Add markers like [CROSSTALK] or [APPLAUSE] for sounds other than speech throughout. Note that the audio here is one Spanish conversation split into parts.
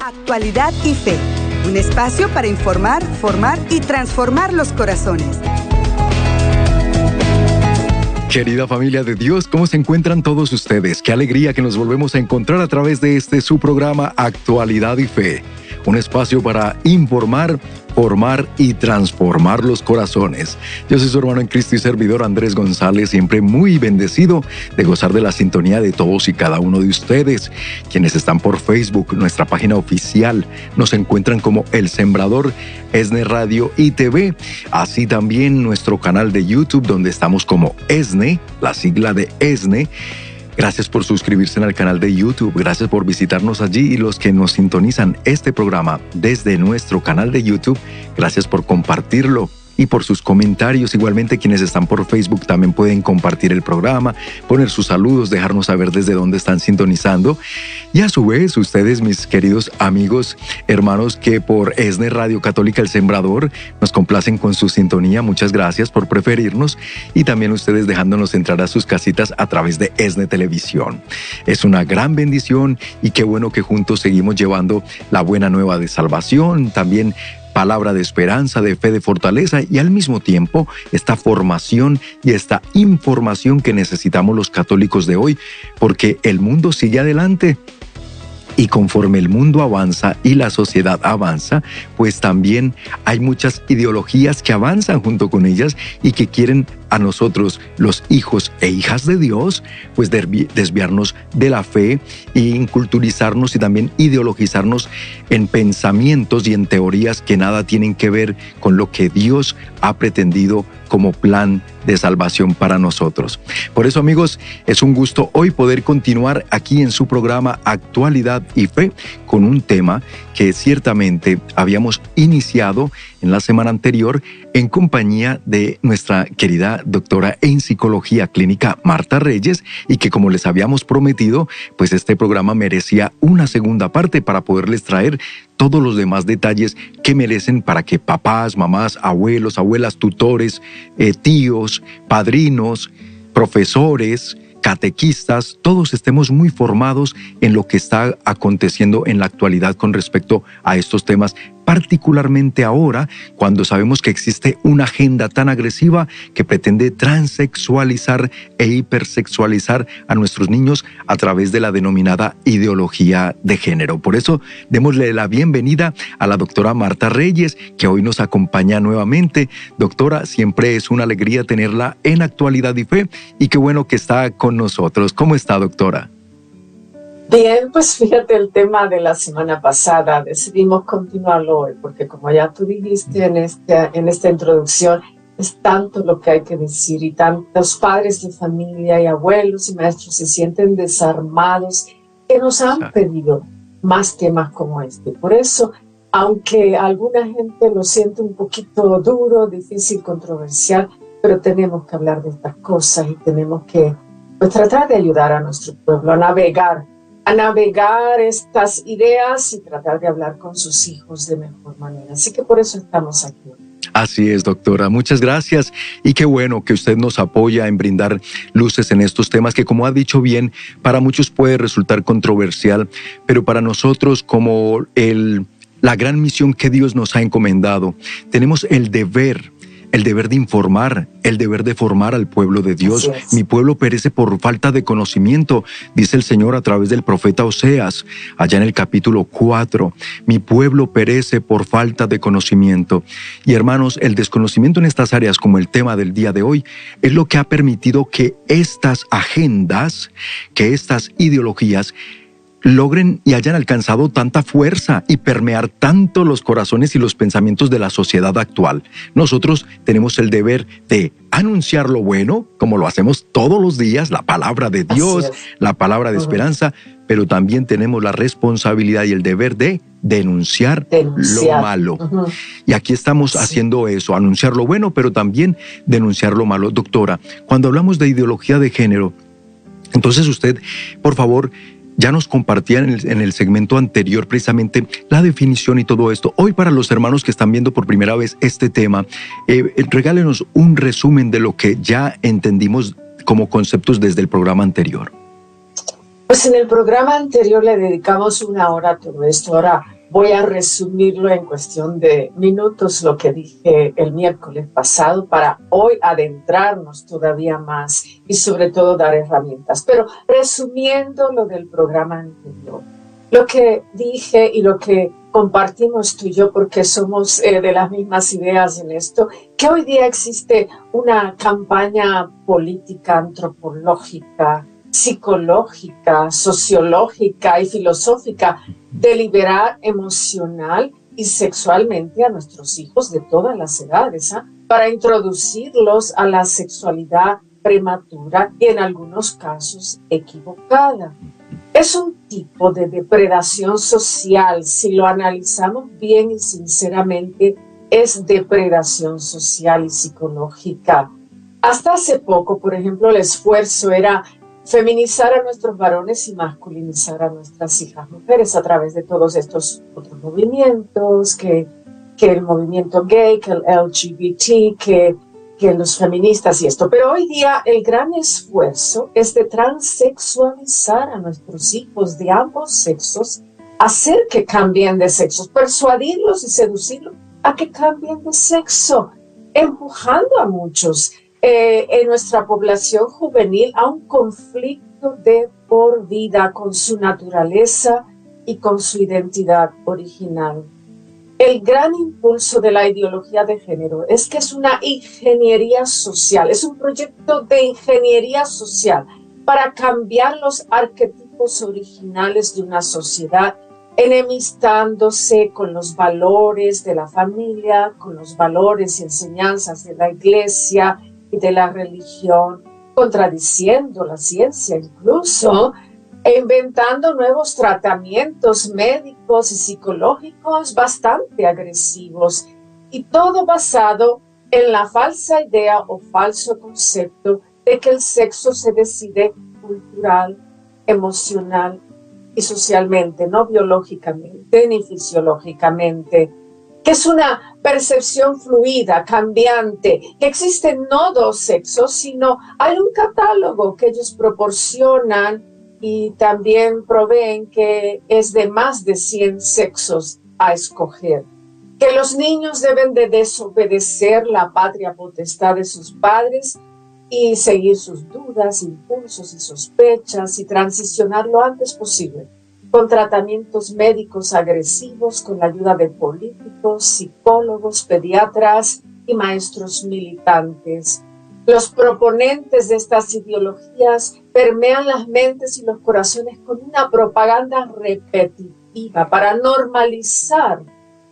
Actualidad y Fe, un espacio para informar, formar y transformar los corazones. Querida familia de Dios, ¿cómo se encuentran todos ustedes? Qué alegría que nos volvemos a encontrar a través de este su programa Actualidad y Fe un espacio para informar, formar y transformar los corazones. Yo soy su hermano en Cristo y servidor Andrés González, siempre muy bendecido de gozar de la sintonía de todos y cada uno de ustedes, quienes están por Facebook, nuestra página oficial, nos encuentran como El Sembrador, ESNE Radio y TV, así también nuestro canal de YouTube donde estamos como ESNE, la sigla de ESNE, Gracias por suscribirse al canal de YouTube, gracias por visitarnos allí y los que nos sintonizan este programa desde nuestro canal de YouTube, gracias por compartirlo y por sus comentarios. Igualmente quienes están por Facebook también pueden compartir el programa, poner sus saludos, dejarnos saber desde dónde están sintonizando. Y a su vez, ustedes, mis queridos amigos, hermanos que por ESNE Radio Católica El Sembrador nos complacen con su sintonía. Muchas gracias por preferirnos y también ustedes dejándonos entrar a sus casitas a través de ESNE Televisión. Es una gran bendición y qué bueno que juntos seguimos llevando la buena nueva de salvación. También palabra de esperanza, de fe, de fortaleza y al mismo tiempo esta formación y esta información que necesitamos los católicos de hoy, porque el mundo sigue adelante. Y conforme el mundo avanza y la sociedad avanza, pues también hay muchas ideologías que avanzan junto con ellas y que quieren a nosotros, los hijos e hijas de Dios, pues desviarnos de la fe e inculturizarnos y también ideologizarnos en pensamientos y en teorías que nada tienen que ver con lo que Dios ha pretendido como plan de salvación para nosotros. Por eso amigos, es un gusto hoy poder continuar aquí en su programa Actualidad y Fe con un tema que ciertamente habíamos iniciado en la semana anterior en compañía de nuestra querida doctora en psicología clínica Marta Reyes y que como les habíamos prometido, pues este programa merecía una segunda parte para poderles traer todos los demás detalles que merecen para que papás, mamás, abuelos, abuelas, tutores, eh, tíos, padrinos, profesores, catequistas, todos estemos muy formados en lo que está aconteciendo en la actualidad con respecto a estos temas particularmente ahora cuando sabemos que existe una agenda tan agresiva que pretende transexualizar e hipersexualizar a nuestros niños a través de la denominada ideología de género. Por eso, démosle la bienvenida a la doctora Marta Reyes, que hoy nos acompaña nuevamente. Doctora, siempre es una alegría tenerla en actualidad y fe y qué bueno que está con nosotros. ¿Cómo está, doctora? Bien, pues fíjate el tema de la semana pasada, decidimos continuarlo hoy, porque como ya tú dijiste en, este, en esta introducción, es tanto lo que hay que decir y tantos padres de familia y abuelos y maestros se sienten desarmados que nos han pedido más temas como este. Por eso, aunque alguna gente lo siente un poquito duro, difícil, controversial, pero tenemos que hablar de estas cosas y tenemos que pues, tratar de ayudar a nuestro pueblo a navegar a navegar estas ideas y tratar de hablar con sus hijos de mejor manera. Así que por eso estamos aquí. Así es, doctora. Muchas gracias. Y qué bueno que usted nos apoya en brindar luces en estos temas que, como ha dicho bien, para muchos puede resultar controversial, pero para nosotros como el, la gran misión que Dios nos ha encomendado, tenemos el deber el deber de informar, el deber de formar al pueblo de Dios. Mi pueblo perece por falta de conocimiento, dice el Señor a través del profeta Oseas, allá en el capítulo 4. Mi pueblo perece por falta de conocimiento. Y hermanos, el desconocimiento en estas áreas, como el tema del día de hoy, es lo que ha permitido que estas agendas, que estas ideologías, logren y hayan alcanzado tanta fuerza y permear tanto los corazones y los pensamientos de la sociedad actual. Nosotros tenemos el deber de anunciar lo bueno, como lo hacemos todos los días, la palabra de Dios, la palabra de esperanza, pero también tenemos la responsabilidad y el deber de denunciar, lo malo. Y aquí estamos haciendo eso, anunciar lo bueno, pero también denunciar lo malo. Doctora, cuando hablamos de ideología de género, entonces usted, por favor, ya nos compartían en el, segmento anterior precisamente la definición y todo esto. Hoy para los hermanos que están viendo por primera vez este tema, eh, regálenos un resumen de lo que ya entendimos como conceptos desde el programa anterior. Pues en el programa anterior le dedicamos una hora a todo esto. Ahora voy a resumirlo en cuestión de minutos, lo que dije el miércoles pasado, para hoy adentrarnos todavía más y sobre todo dar herramientas. Pero resumiendo lo del programa anterior, lo que dije y lo que compartimos tú y yo, porque somos eh, de las mismas ideas en esto, que hoy día existe una campaña política, antropológica, psicológica, sociológica y filosófica de liberar emocional y sexualmente a nuestros hijos de todas las edades, ¿ah? para introducirlos a la sexualidad prematura y en algunos casos equivocada. Es un tipo de depredación social, si lo analizamos bien y sinceramente, es depredación social y psicológica. Hasta hace poco, por ejemplo, el esfuerzo era feminizar a nuestros varones y masculinizar a nuestras hijas mujeres a través de todos estos otros movimientos, que, que el movimiento gay, que el LGBT, que, que los feministas y esto. Pero hoy día el gran esfuerzo es de transexualizar a nuestros hijos de ambos sexos, hacer que cambien de sexo, persuadirlos y seducirlos a que cambien de sexo, empujando a muchos eh, en nuestra población juvenil a un conflicto de por vida con su naturaleza y con su identidad original. El gran impulso de la ideología de género es que es una ingeniería social, es un proyecto de ingeniería social para cambiar los arquetipos originales de una sociedad, enemistándose con los valores de la familia, con los valores y enseñanzas de la iglesia, de la religión, contradiciendo la ciencia incluso, e inventando nuevos tratamientos médicos y psicológicos bastante agresivos, y todo basado en la falsa idea o falso concepto de que el sexo se decide cultural, emocional y socialmente, no biológicamente ni fisiológicamente que es una percepción fluida, cambiante, que existen no dos sexos, sino hay un catálogo que ellos proporcionan y también proveen que es de más de 100 sexos a escoger. Que los niños deben de desobedecer la patria potestad de sus padres y seguir sus dudas, impulsos y sospechas y transicionar lo antes posible con tratamientos médicos agresivos con la ayuda de políticos, psicólogos, pediatras y maestros militantes. Los proponentes de estas ideologías permean las mentes y los corazones con una propaganda repetitiva para normalizar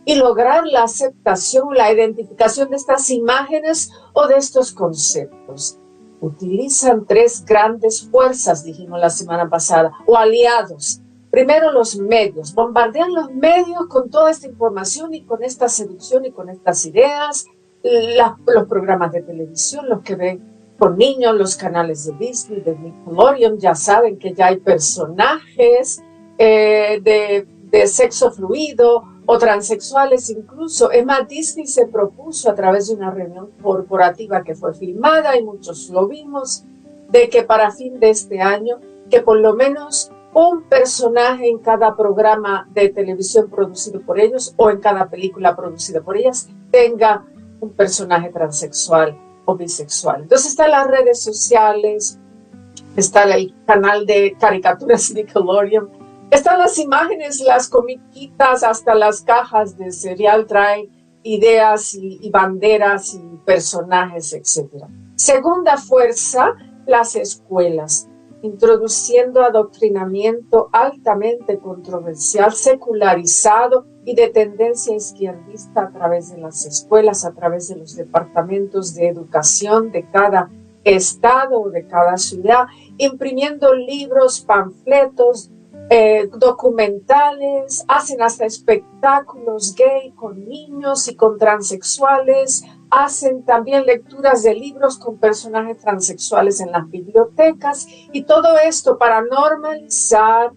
y lograr la aceptación, la identificación de estas imágenes o de estos conceptos. Utilizan tres grandes fuerzas, dijimos la semana pasada, o aliados primero los medios, bombardean los medios con toda esta información y con esta seducción y con estas ideas, los programas de televisión, los que ven con niños, los canales de Disney, de Nickelodeon, ya saben que ya hay personajes eh, de, de sexo fluido o transexuales incluso. Es más, Disney se propuso a través de una reunión corporativa que fue filmada y muchos lo vimos, de que para fin de este año, que por lo menos un personaje en cada programa de televisión producido por ellos o en cada película producida por ellas tenga un personaje transexual o bisexual. Entonces están las redes sociales, está el canal de caricaturas Nickelodeon, están las imágenes, las comiquitas, hasta las cajas de cereal traen ideas y, y banderas y personajes, etc. Segunda fuerza, las escuelas introduciendo adoctrinamiento altamente controversial, secularizado y de tendencia izquierdista a través de las escuelas, a través de los departamentos de educación de cada estado o de cada ciudad, imprimiendo libros, panfletos, eh, documentales, hacen hasta espectáculos gay con niños y con transexuales, hacen también lecturas de libros con personajes transexuales en las bibliotecas y todo esto para normalizar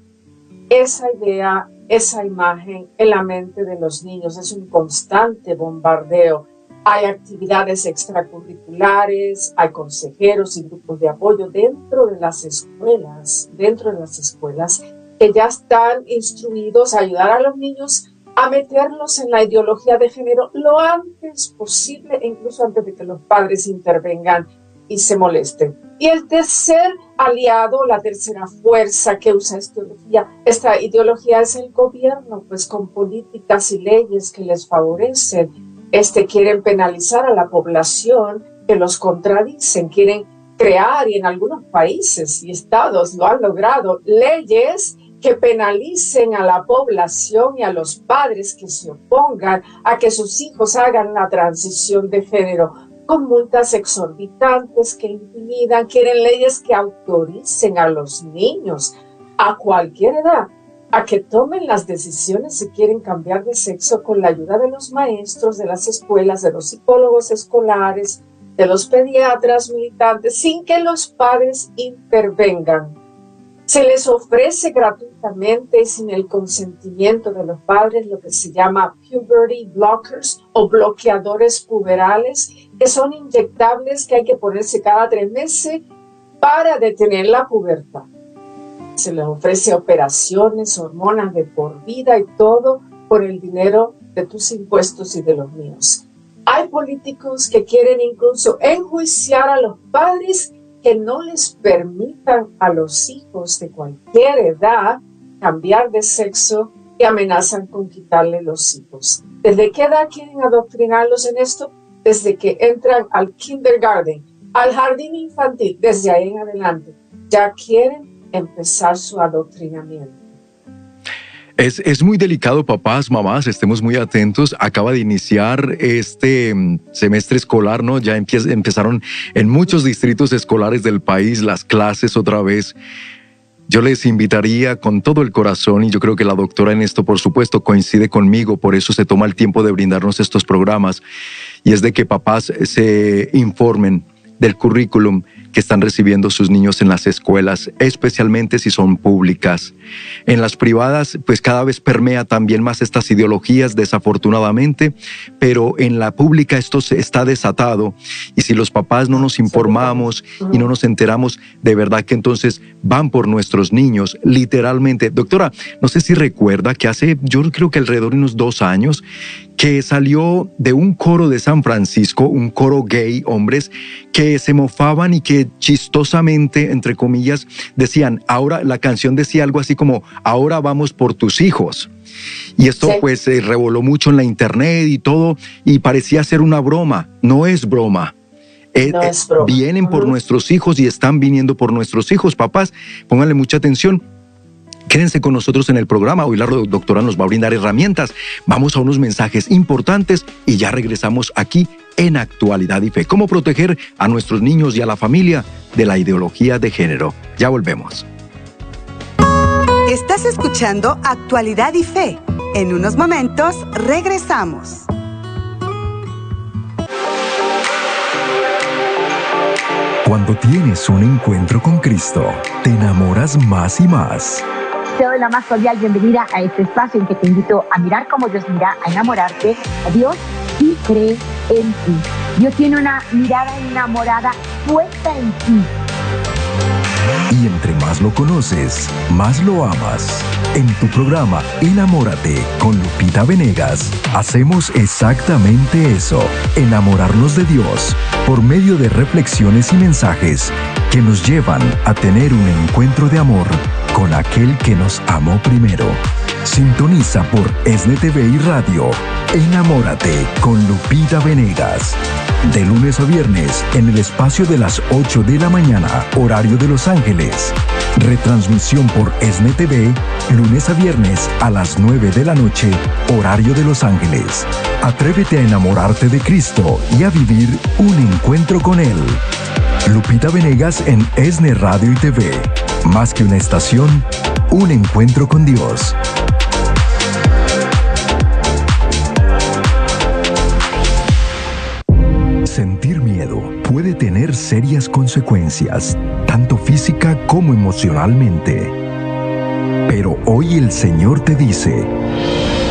esa idea, esa imagen en la mente de los niños. Es un constante bombardeo hay actividades extracurriculares, hay consejeros y grupos de apoyo dentro de las escuelas, dentro de las escuelas que ya están instruidos a ayudar a los niños a meterlos en la ideología de género lo antes posible, incluso antes de que los padres intervengan y se molesten. Y el tercer aliado, la tercera fuerza que usa esta ideología, esta ideología es el gobierno, pues con políticas y leyes que les favorecen este, quieren penalizar a la población que los contradicen, quieren crear, y en algunos países y estados lo han logrado, leyes que penalicen a la población y a los padres que se opongan a que sus hijos hagan la transición de género con multas exorbitantes que intimidan, quieren leyes que autoricen a los niños a cualquier edad a que tomen las decisiones si quieren cambiar de sexo con la ayuda de los maestros, de las escuelas, de los psicólogos escolares, de los pediatras militantes, sin que los padres intervengan. Se les ofrece gratuitamente sin el consentimiento de los padres lo que se llama puberty blockers o bloqueadores puberales, que son inyectables que hay que ponerse cada tres meses para detener la pubertad se les ofrece operaciones, hormonas de por vida y todo por el dinero de tus impuestos y de los míos. Hay políticos que quieren incluso enjuiciar a los padres que no les permitan a los hijos de cualquier edad cambiar de sexo y amenazan con quitarle los hijos. ¿Desde qué edad quieren adoctrinarlos en esto? Desde que entran al kindergarten, al jardín infantil, desde ahí en adelante. Ya quieren empezar su adoctrinamiento. Es, es, muy delicado, papás, mamás, estemos muy atentos. Acaba de iniciar este mm, semestre escolar, ¿no? Ya empezaron en muchos distritos escolares del país las clases otra vez. Yo les invitaría con todo el corazón, y yo creo que la doctora en esto, por supuesto, coincide conmigo, por eso se toma el tiempo de brindarnos estos programas, y es de que papás se informen del currículum que están recibiendo sus niños en las escuelas, especialmente si son públicas. En las privadas, pues cada vez permea también más estas ideologías, desafortunadamente, pero en la pública esto está desatado y si los papás no nos informamos y no nos enteramos, de verdad que entonces van por nuestros niños, literalmente. Doctora, no sé si recuerda que hace, yo creo que alrededor de unos dos años, que salió de un coro de San Francisco, un coro gay, hombres, que se mofaban y que chistosamente, entre comillas, decían, ahora la canción decía algo así como, ahora vamos por tus hijos. Y esto pues se revoló mucho en la internet y todo, y parecía ser una broma. No es broma. Eh, eh, vienen por nuestros hijos y están viniendo por nuestros hijos. Papás, pónganle mucha atención Quédense con nosotros en el programa. Hoy la doctora nos va a brindar herramientas. Vamos a unos mensajes importantes y ya regresamos aquí en Actualidad y Fe. ¿Cómo proteger a nuestros niños y a la familia de la ideología de género? Ya volvemos. Estás escuchando Actualidad y Fe. En unos momentos regresamos. Cuando tienes un encuentro con Cristo, te enamoras más y más. Te doy la más cordial bienvenida a este espacio en que te invito a mirar como Dios mira, a enamorarte a Dios y cree en ti. Dios tiene una mirada enamorada puesta en ti. Y entre más lo conoces, más lo amas. En tu programa Enamórate con Lupita Venegas, hacemos exactamente eso, enamorarnos de Dios por medio de reflexiones y mensajes que nos llevan a tener un encuentro de amor con aquel que nos amó primero. Sintoniza por SNTV y Radio. Enamórate con Lupita Venegas. De lunes a viernes en el espacio de las 8 de la mañana, horario de Los Ángeles. Retransmisión por SNTV, lunes a viernes a las 9 de la noche, horario de Los Ángeles. Atrévete a enamorarte de Cristo y a vivir un encuentro con Él. Lupita Venegas en ESNE Radio y TV. Más que una estación, un encuentro con Dios. Sentir miedo puede tener serias consecuencias, tanto física como emocionalmente. Pero hoy el Señor te dice,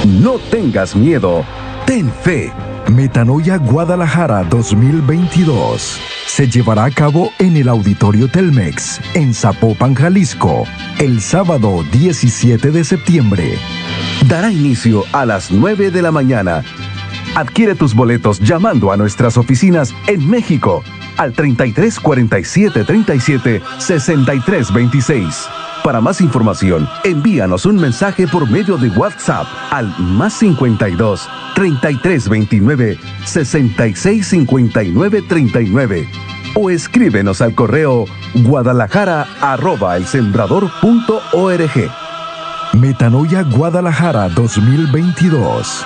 no tengas miedo, ten fe Metanoia Guadalajara 2022 se llevará a cabo en el Auditorio Telmex, en Zapopan, Jalisco, el sábado 17 de septiembre. Dará inicio a las 9 de la mañana. Adquiere tus boletos llamando a nuestras oficinas en México al 33 47 37 63 26 para más información, envíanos un mensaje por medio de WhatsApp al más 52 33 29 66 59 39 o escríbenos al correo guadalajara arroba el sembrador.org. Metanoia Guadalajara 2022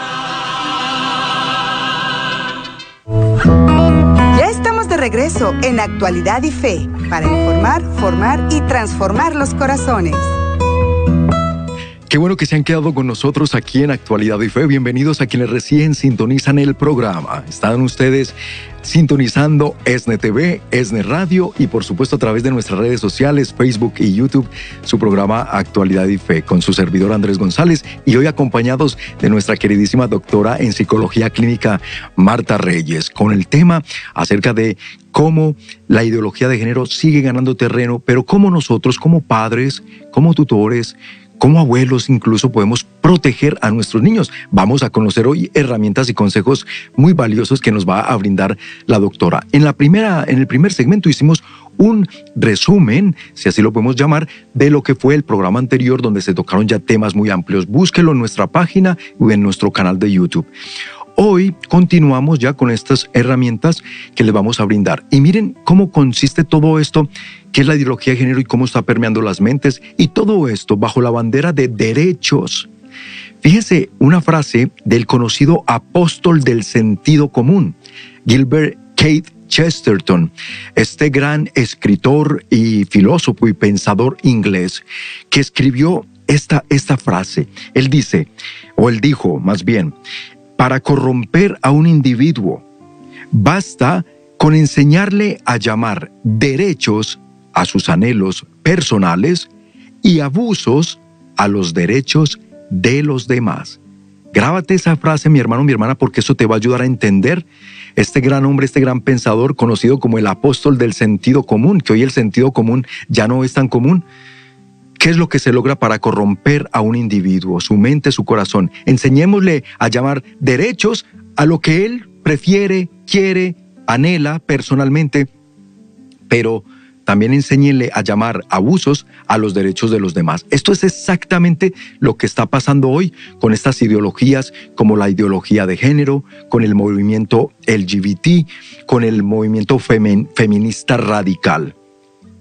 regreso en Actualidad y Fe para informar, formar y transformar los corazones. Qué bueno que se han quedado con nosotros aquí en Actualidad y Fe. Bienvenidos a quienes recién sintonizan el programa. Están ustedes sintonizando ESNE TV, ESNE Radio y por supuesto a través de nuestras redes sociales, Facebook y YouTube, su programa Actualidad y Fe con su servidor Andrés González y hoy acompañados de nuestra queridísima doctora en psicología clínica Marta Reyes con el tema acerca de cómo la ideología de género sigue ganando terreno, pero cómo nosotros como padres, como tutores, como abuelos incluso podemos proteger a nuestros niños. Vamos a conocer hoy herramientas y consejos muy valiosos que nos va a brindar la doctora. En la primera en el primer segmento hicimos un resumen, si así lo podemos llamar, de lo que fue el programa anterior donde se tocaron ya temas muy amplios. Búsquelo en nuestra página o en nuestro canal de YouTube. Hoy continuamos ya con estas herramientas que les vamos a brindar. Y miren cómo consiste todo esto, qué es la ideología de género y cómo está permeando las mentes. Y todo esto bajo la bandera de derechos. Fíjese una frase del conocido apóstol del sentido común, Gilbert Kate Chesterton, este gran escritor y filósofo y pensador inglés, que escribió esta, esta frase. Él dice, o él dijo más bien, para corromper a un individuo. Basta con enseñarle a llamar derechos a sus anhelos personales y abusos a los derechos de los demás. Grábate esa frase, mi hermano, mi hermana, porque eso te va a ayudar a entender este gran hombre, este gran pensador, conocido como el apóstol del sentido común, que hoy el sentido común ya no es tan común, ¿Qué es lo que se logra para corromper a un individuo, su mente, su corazón? Enseñémosle a llamar derechos a lo que él prefiere, quiere, anhela personalmente, pero también enséñenle a llamar abusos a los derechos de los demás. Esto es exactamente lo que está pasando hoy con estas ideologías como la ideología de género, con el movimiento LGBT, con el movimiento feminista radical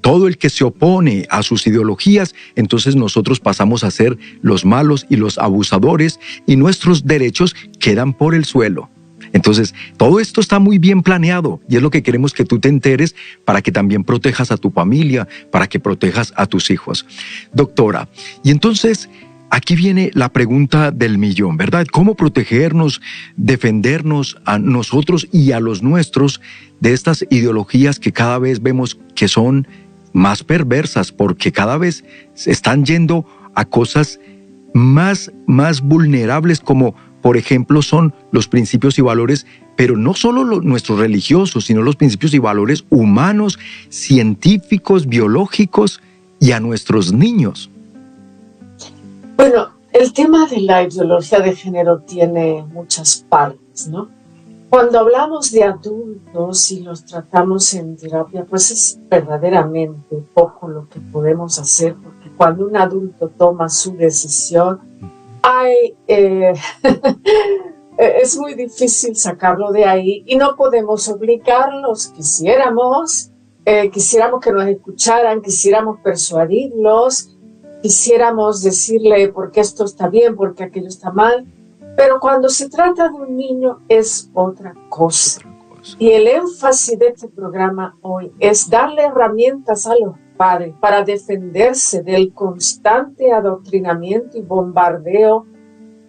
todo el que se opone a sus ideologías, entonces nosotros pasamos a ser los malos y los abusadores y nuestros derechos quedan por el suelo. Entonces, todo esto está muy bien planeado y es lo que queremos que tú te enteres para que también protejas a tu familia, para que protejas a tus hijos. Doctora, y entonces aquí viene la pregunta del millón, ¿verdad? ¿Cómo protegernos, defendernos a nosotros y a los nuestros de estas ideologías que cada vez vemos que son más perversas porque cada vez se están yendo a cosas más, más vulnerables como por ejemplo son los principios y valores, pero no solo los, nuestros religiosos, sino los principios y valores humanos, científicos, biológicos y a nuestros niños. Bueno, el tema de la ideología de género tiene muchas partes, ¿no? Cuando hablamos de adultos y los tratamos en terapia, pues es verdaderamente poco lo que podemos hacer, porque cuando un adulto toma su decisión, hay, [LAUGHS] eh, es muy difícil sacarlo de ahí y no podemos obligarlos. Quisiéramos, eh, quisiéramos que nos escucharan, quisiéramos persuadirlos, quisiéramos decirle por qué esto está bien, por qué aquello está mal, pero cuando se trata de un niño es otra cosa. Y el énfasis de este programa hoy es darle herramientas a los padres para defenderse del constante adoctrinamiento y bombardeo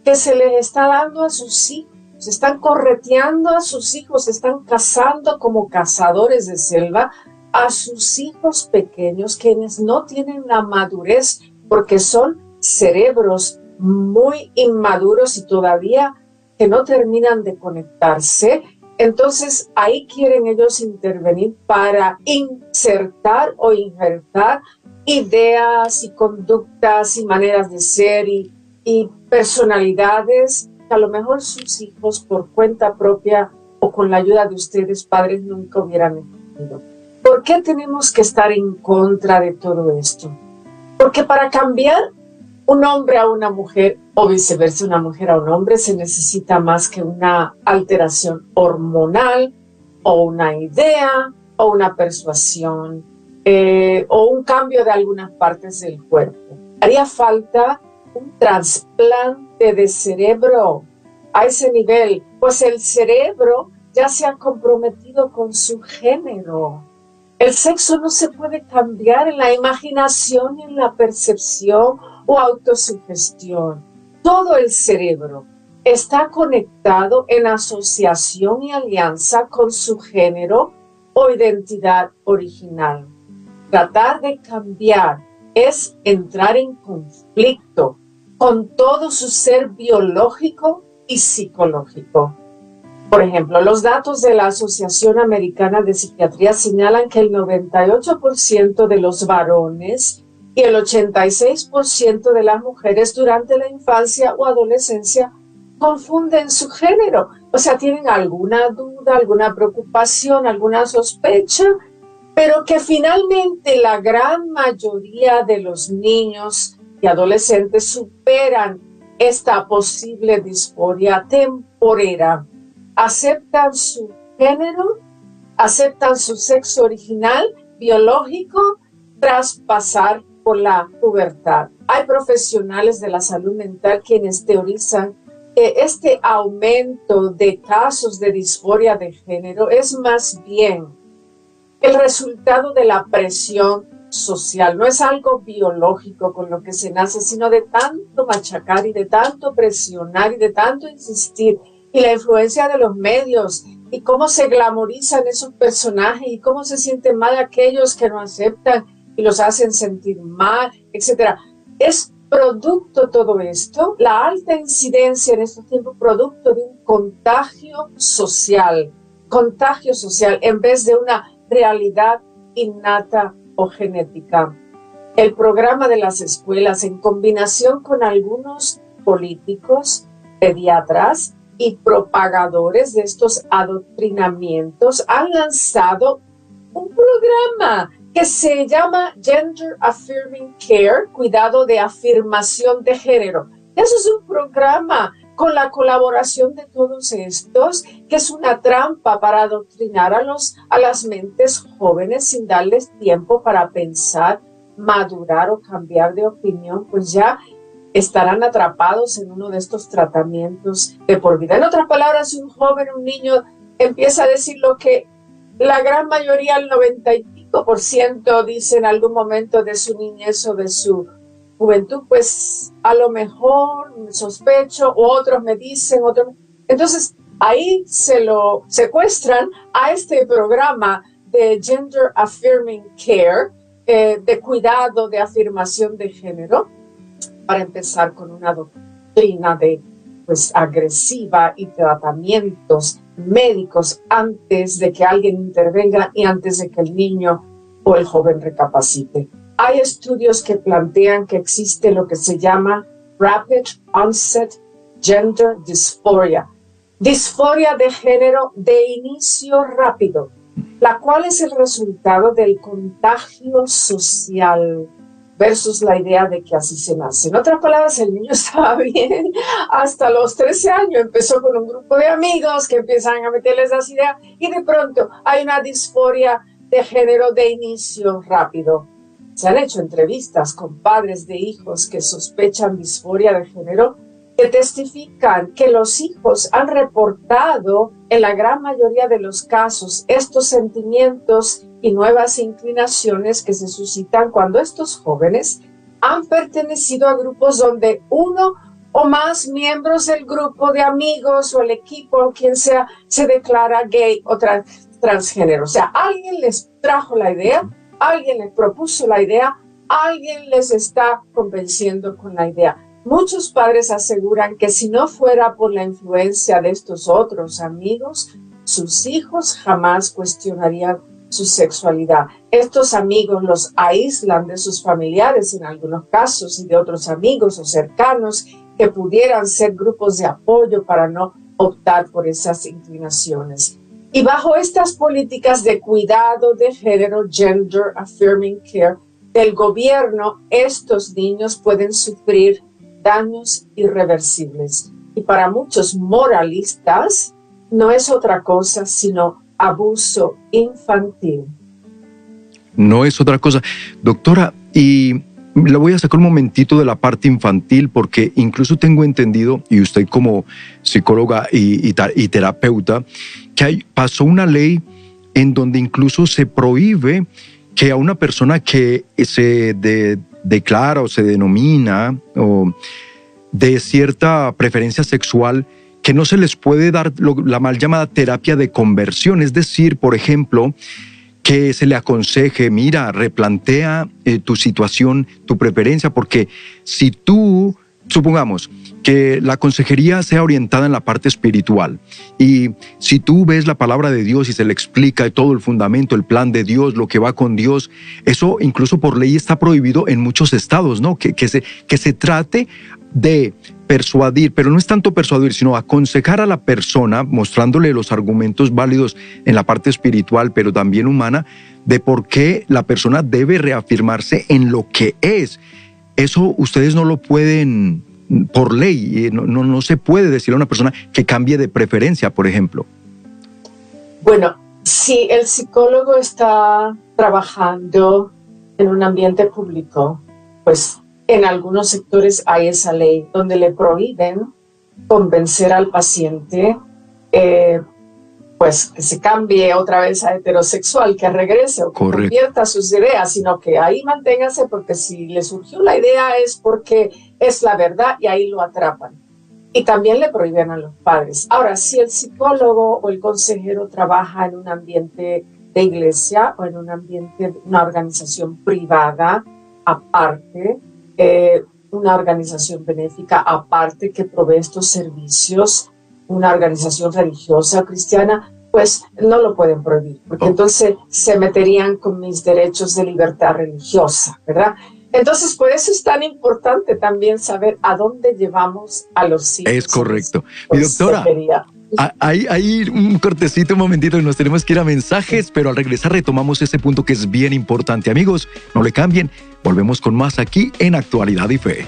que se les está dando a sus hijos. Se están correteando a sus hijos, se están cazando como cazadores de selva a sus hijos pequeños, quienes no tienen la madurez porque son cerebros muy inmaduros y todavía que no terminan de conectarse. Entonces ahí quieren ellos intervenir para insertar o injertar ideas y conductas y maneras de ser y, personalidades que a lo mejor sus hijos por cuenta propia o con la ayuda de ustedes padres nunca hubieran entendido. ¿Por qué tenemos que estar en contra de todo esto? Porque para cambiar un hombre a una mujer o viceversa, una mujer a un hombre, se necesita más que una alteración hormonal o una idea o una persuasión eh, o un cambio de algunas partes del cuerpo. Haría falta un trasplante de cerebro a ese nivel, pues el cerebro ya se ha comprometido con su género. El sexo no se puede cambiar en la imaginación y en la percepción o autosugestión. Todo el cerebro está conectado en asociación y alianza con su género o identidad original. Tratar de cambiar es entrar en conflicto con todo su ser biológico y psicológico. Por ejemplo, los datos de la Asociación Americana de Psiquiatría señalan que el 98% de los varones y el 86% de las mujeres durante la infancia o adolescencia confunden su género. O sea, tienen alguna duda, alguna preocupación, alguna sospecha, pero que finalmente la gran mayoría de los niños y adolescentes superan esta posible disforia temporera aceptan su género, aceptan su sexo original, biológico, tras pasar la pubertad. Hay profesionales de la salud mental quienes teorizan que este aumento de casos de disforia de género es más bien el resultado de la presión social, no es algo biológico con lo que se nace, sino de tanto machacar y de tanto presionar y de tanto insistir y la influencia de los medios y cómo se glamorizan esos personajes y cómo se sienten mal aquellos que no aceptan y los hacen sentir mal, etcétera. Es producto todo esto, la alta incidencia en estos tiempos, producto de un contagio social, contagio social en vez de una realidad innata o genética. El programa de las escuelas, en combinación con algunos políticos, pediatras, y propagadores de estos adoctrinamientos han lanzado un programa que se llama Gender Affirming Care, cuidado de afirmación de género. Eso es un programa con la colaboración de todos estos, que es una trampa para adoctrinar a, los, a las mentes jóvenes sin darles tiempo para pensar, madurar o cambiar de opinión, pues ya estarán atrapados en uno de estos tratamientos de por vida. En otras palabras, un joven, un niño empieza a decir lo que la gran mayoría, el noventa y pico por ciento, dice en algún momento de su niñez o de su juventud, pues a lo mejor sospecho, o otros me dicen, otros. Entonces, ahí se lo secuestran a este programa de Gender Affirming Care, eh, de cuidado de afirmación de género, para empezar con una doctrina de pues agresiva y tratamientos médicos antes de que alguien intervenga y antes de que el niño o el joven recapacite. Hay estudios que plantean que existe lo que se llama Rapid Onset Gender Dysphoria, disforia de género de inicio rápido, la cual es el resultado del contagio social versus la idea de que así se nace. En otras palabras, el niño [LAUGHS] estaba bien hasta los 13 años, empezó con un grupo de amigos que empiezan a meterles esas ideas y de pronto hay una disforia de género de inicio rápido. Se han hecho entrevistas con padres de hijos que sospechan disforia de género que testifican que los hijos han reportado en la gran mayoría de los casos estos sentimientos y nuevas inclinaciones que se suscitan cuando estos jóvenes han pertenecido a grupos donde uno o más miembros del grupo de amigos o el equipo o quien sea se declara gay o transgénero. O sea, alguien les trajo la idea, alguien les propuso la idea, alguien les está convenciendo con la idea. muchos padres aseguran que si no fuera por la influencia de estos otros amigos, sus hijos jamás cuestionarían su sexualidad. Estos amigos los aíslan de sus familiares en algunos casos y de otros amigos o cercanos que pudieran ser grupos de apoyo para no optar por esas inclinaciones. Y bajo estas políticas de cuidado de género, gender affirming care del gobierno, estos niños pueden sufrir daños irreversibles. Y para muchos moralistas, no es otra cosa sino abuso infantil. No es otra cosa. Doctora, y la voy a sacar un momentito de la parte infantil porque incluso tengo entendido, y usted como psicóloga y, terapeuta, que pasó una ley en donde incluso se prohíbe que a una persona que se declara o se denomina o de cierta preferencia sexual, que no se les puede dar la mal llamada terapia de conversión, es decir, por ejemplo, que se le aconseje, mira, replantea eh, tu situación, tu preferencia, porque si tú, supongamos, que la consejería sea orientada en la parte espiritual. Y si tú ves la palabra de Dios y se le explica todo el fundamento, el plan de Dios, lo que va con Dios, eso incluso por ley está prohibido en muchos estados, ¿no? Que, que, se, que se trate de persuadir, pero no es tanto persuadir, sino aconsejar a la persona, mostrándole los argumentos válidos en la parte espiritual, pero también humana, de por qué la persona debe reafirmarse en lo que es. Eso ustedes no lo pueden, por ley, no, no, no se puede decir a una persona que cambie de preferencia, por ejemplo. Bueno, si el psicólogo está trabajando en un ambiente público, pues en algunos sectores hay esa ley donde le prohíben convencer al paciente eh, pues que se cambie otra vez a heterosexual, que regrese o que convierta sus ideas, sino que ahí manténgase porque si le surgió la idea es porque es la verdad y ahí lo atrapan. Y también le prohíben a los padres. Ahora, si el psicólogo o el consejero trabaja en un ambiente de iglesia o en un ambiente una organización privada aparte, eh, una organización benéfica aparte que provee estos servicios, una organización religiosa cristiana, pues no lo pueden prohibir, porque entonces se meterían con mis derechos de libertad religiosa, ¿verdad? Entonces, por eso es tan importante también saber a dónde llevamos a los hijos. Es correcto. Mi pues, doctora, hay, hay un cortecito, un momentito, y nos tenemos que ir a mensajes, pero al regresar retomamos ese punto que es bien importante. Amigos, no le cambien. Volvemos con más aquí en Actualidad y Fe.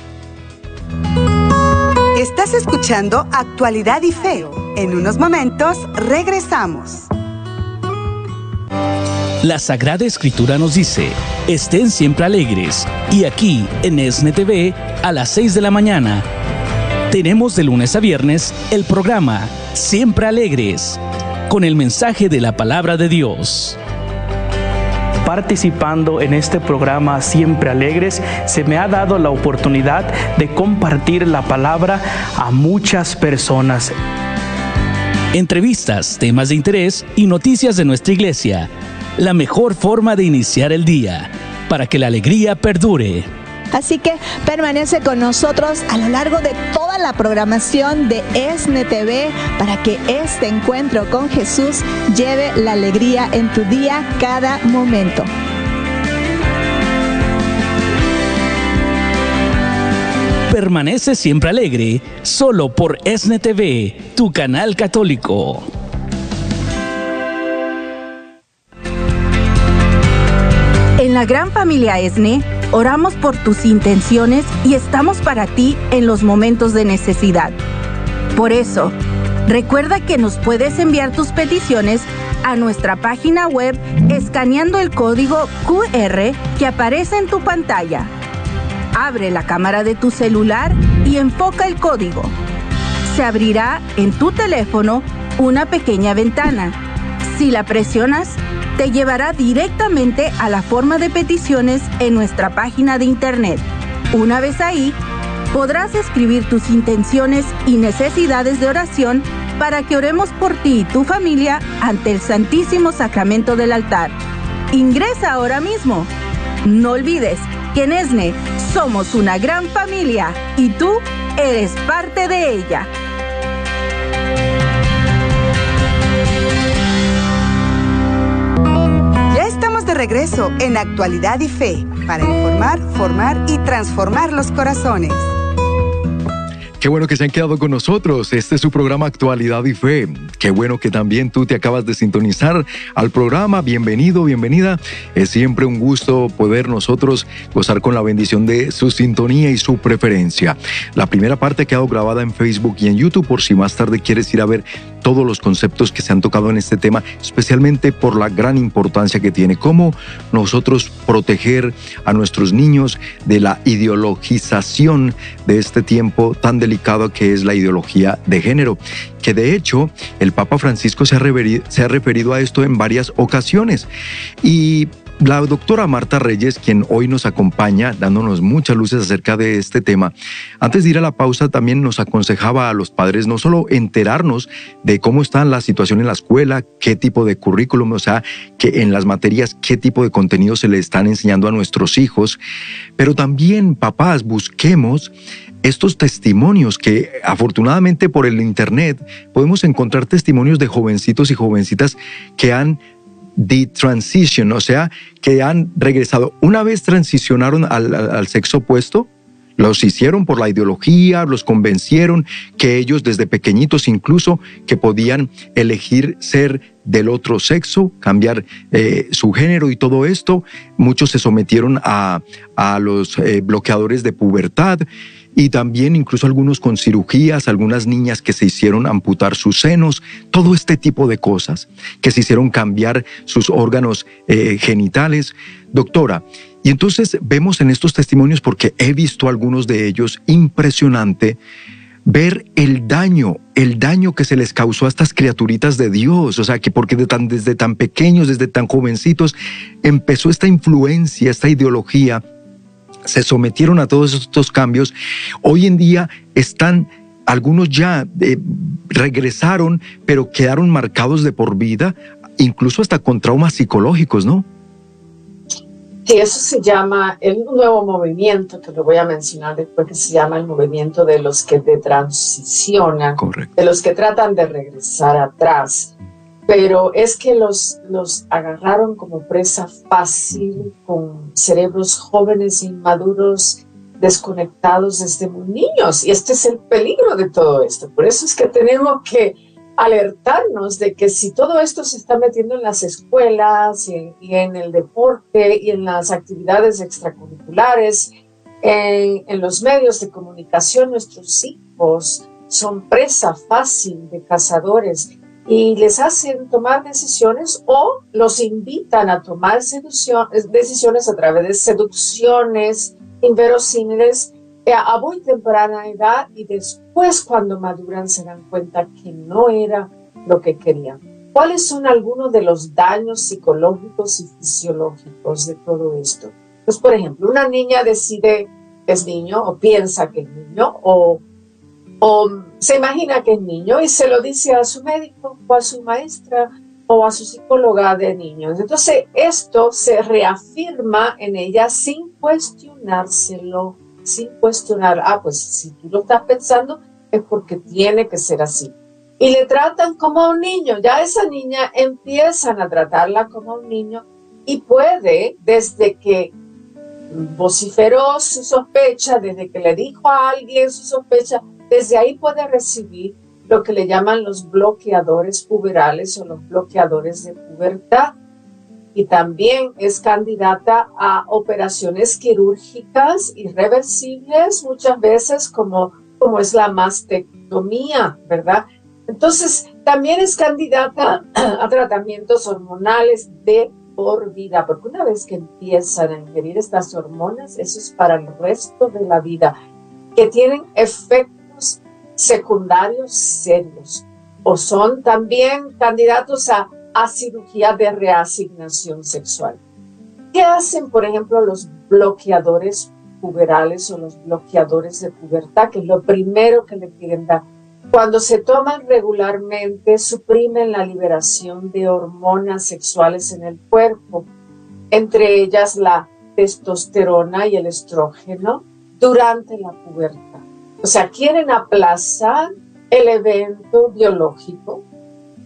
Estás escuchando Actualidad y Fe. En unos momentos regresamos. La Sagrada Escritura nos dice, estén siempre alegres. Y aquí, en ESNE TV, a las 6 de la mañana, tenemos de lunes a viernes el programa Siempre Alegres, con el mensaje de la palabra de Dios. Participando en este programa Siempre Alegres, se me ha dado la oportunidad de compartir la palabra a muchas personas. Entrevistas, temas de interés y noticias de nuestra iglesia. La mejor forma de iniciar el día, para que la alegría perdure. Así que permanece con nosotros a lo largo de toda la programación de ESNE TV para que este encuentro con Jesús lleve la alegría en tu día cada momento. Permanece siempre alegre, solo por ESNE TV, tu canal católico. En la gran familia ESNE, Oramos por tus intenciones y estamos para ti en los momentos de necesidad. Por eso, recuerda que nos puedes enviar tus peticiones a nuestra página web escaneando el código QR que aparece en tu pantalla. Abre la cámara de tu celular y enfoca el código. Se abrirá en tu teléfono una pequeña ventana. Si la presionas, te llevará directamente a la forma de peticiones en nuestra página de internet. Una vez ahí, podrás escribir tus intenciones y necesidades de oración para que oremos por ti y tu familia ante el Santísimo Sacramento del altar. Ingresa ahora mismo. No olvides, que en ESNE somos una gran familia y tú eres parte de ella. Regreso en Actualidad y Fe para informar, formar y transformar los corazones. Qué bueno que se han quedado con nosotros. Este es su programa Actualidad y Fe. Qué bueno que también tú te acabas de sintonizar al programa. Bienvenido, bienvenida. Es siempre un gusto poder nosotros gozar con la bendición de su sintonía y su preferencia. La primera parte ha quedado grabada en Facebook y en YouTube por si más tarde quieres ir a ver todos los conceptos que se han tocado en este tema, especialmente por la gran importancia que tiene, cómo nosotros proteger a nuestros niños de la ideologización de este tiempo tan delicado que es la ideología de género que de hecho el Papa Francisco se ha, referido, se ha referido a esto en varias ocasiones. Y la doctora Marta Reyes, quien hoy nos acompaña, dándonos muchas luces acerca de este tema, antes de ir a la pausa también nos aconsejaba a los padres no solo enterarnos de cómo está la situación en la escuela, qué tipo de currículum, o sea, que en las materias, qué tipo de contenido se le están enseñando a nuestros hijos, pero también, papás, busquemos estos testimonios que afortunadamente por el Internet podemos encontrar testimonios de jovencitos y jovencitas que han de transition, o sea, que han regresado. Una vez transicionaron al, sexo opuesto, los hicieron por la ideología, los convencieron que ellos desde pequeñitos incluso que podían elegir ser del otro sexo, cambiar eh, su género y todo esto. Muchos se sometieron a, los eh, bloqueadores de pubertad y también incluso algunos con cirugías, algunas niñas que se hicieron amputar sus senos, todo este tipo de cosas, que se hicieron cambiar sus órganos eh, genitales. Doctora, y entonces vemos en estos testimonios, porque he visto algunos de ellos, impresionante ver el daño, el daño que se les causó a estas criaturitas de Dios, o sea, que porque desde tan pequeños, desde tan jovencitos, empezó esta influencia, esta ideología se sometieron a todos estos cambios, hoy en día están, algunos ya eh, regresaron, pero quedaron marcados de por vida, incluso hasta con traumas psicológicos, ¿no? Sí, eso se llama el nuevo movimiento, que lo voy a mencionar después, que se llama el movimiento de los que te transicionan, de los que tratan de regresar atrás pero es que los, los agarraron como presa fácil con cerebros jóvenes inmaduros desconectados desde muy niños. Y este es el peligro de todo esto. Por eso es que tenemos que alertarnos de que si todo esto se está metiendo en las escuelas y, en el deporte y en las actividades extracurriculares, en, en los medios de comunicación, nuestros hijos son presa fácil de cazadores y les hacen tomar decisiones o los invitan a tomar decisiones a través de seducciones inverosímiles eh, a muy temprana edad y después cuando maduran se dan cuenta que no era lo que querían. ¿Cuáles son algunos de los daños psicológicos y fisiológicos de todo esto? Pues por ejemplo, una niña decide es niño o piensa que es niño o o se imagina que es niño y se lo dice a su médico o a su maestra o a su psicóloga de niños. Entonces esto se reafirma en ella sin cuestionárselo, sin cuestionar, ah, pues si tú lo estás pensando es porque tiene que ser así. Y le tratan como a un niño, ya esa niña empiezan a tratarla como a un niño y puede, desde que vociferó su sospecha, desde que le dijo a alguien su sospecha, desde ahí puede recibir lo que le llaman los bloqueadores puberales o los bloqueadores de pubertad. Y también es candidata a operaciones quirúrgicas irreversibles, muchas veces como, como es la mastectomía, ¿verdad? Entonces, también es candidata a tratamientos hormonales de por vida, porque una vez que empiezan a ingerir estas hormonas, eso es para el resto de la vida, que tienen efectos secundarios serios o son también candidatos a, a cirugía de reasignación sexual. ¿Qué hacen, por ejemplo, los bloqueadores puberales o los bloqueadores de pubertad? Que lo primero que le quieren dar. Cuando se toman regularmente, suprimen la liberación de hormonas sexuales en el cuerpo, entre ellas la testosterona y el estrógeno durante la pubertad. O sea, quieren aplazar el evento biológico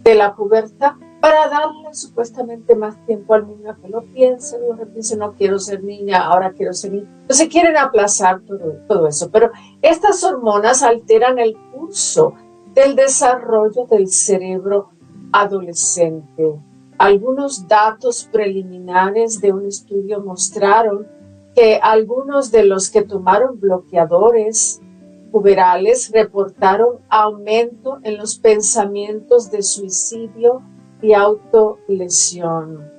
de la pubertad para darle supuestamente más tiempo al niño a que lo piense, lo repiense, no quiero ser niña, ahora quiero ser niña. Entonces quieren aplazar todo, todo eso. Pero estas hormonas alteran el curso del desarrollo del cerebro adolescente. Algunos datos preliminares de un estudio mostraron que algunos de los que tomaron bloqueadores reportaron aumento en los pensamientos de suicidio y autolesión.